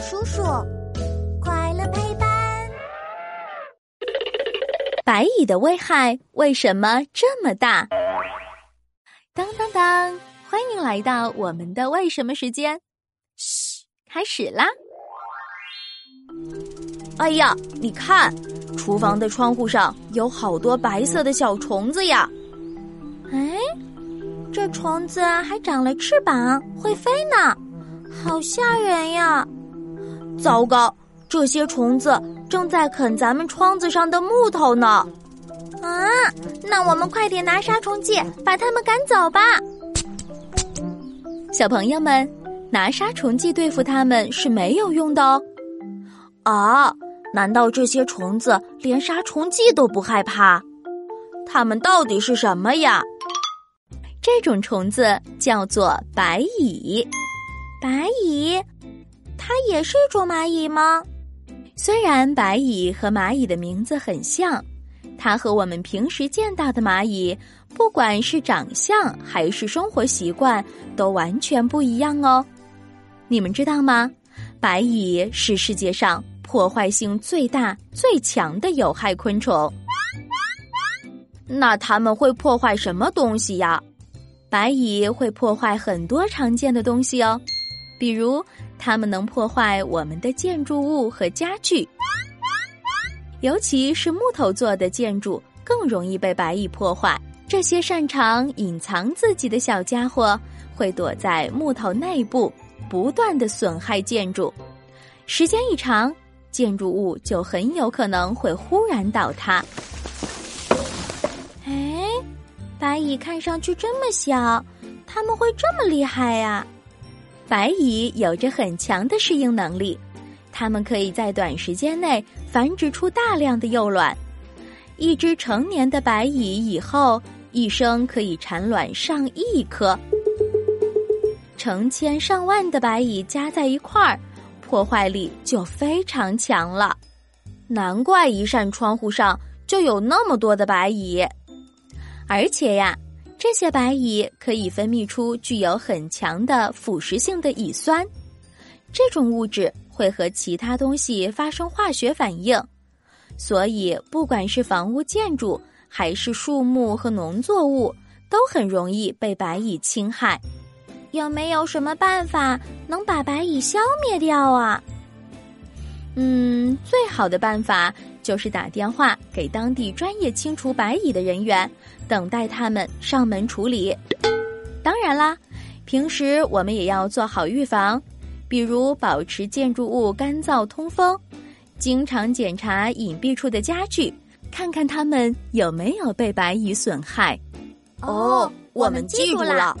叔叔，快乐陪伴。白蚁的危害为什么这么大？当当当！欢迎来到我们的为什么时间。嘘，开始啦！哎呀，你看，厨房的窗户上有好多白色的小虫子呀！哎，这虫子还长了翅膀，会飞呢。好吓人呀！糟糕，这些虫子正在啃咱们窗子上的木头呢！啊，那我们快点拿杀虫剂把它们赶走吧！小朋友们，拿杀虫剂对付它们是没有用的哦。啊，难道这些虫子连杀虫剂都不害怕？它们到底是什么呀？这种虫子叫做白蚁。白蚁，它也是一种蚂蚁吗？虽然白蚁和蚂蚁的名字很像，它和我们平时见到的蚂蚁，不管是长相还是生活习惯，都完全不一样哦。你们知道吗？白蚁是世界上破坏性最大、最强的有害昆虫。那它们会破坏什么东西呀？白蚁会破坏很多常见的东西哦。比如，它们能破坏我们的建筑物和家具，尤其是木头做的建筑更容易被白蚁破坏。这些擅长隐藏自己的小家伙会躲在木头内部，不断的损害建筑。时间一长，建筑物就很有可能会忽然倒塌。哎，白蚁看上去这么小，它们会这么厉害呀？白蚁有着很强的适应能力，它们可以在短时间内繁殖出大量的幼卵。一只成年的白蚁以后一生可以产卵上亿颗，成千上万的白蚁加在一块儿，破坏力就非常强了。难怪一扇窗户上就有那么多的白蚁，而且呀。这些白蚁可以分泌出具有很强的腐蚀性的乙酸，这种物质会和其他东西发生化学反应，所以不管是房屋建筑还是树木和农作物，都很容易被白蚁侵害。有没有什么办法能把白蚁消灭掉啊？嗯，最好的办法。就是打电话给当地专业清除白蚁的人员，等待他们上门处理。当然啦，平时我们也要做好预防，比如保持建筑物干燥通风，经常检查隐蔽处的家具，看看它们有没有被白蚁损害。哦，我们记住了。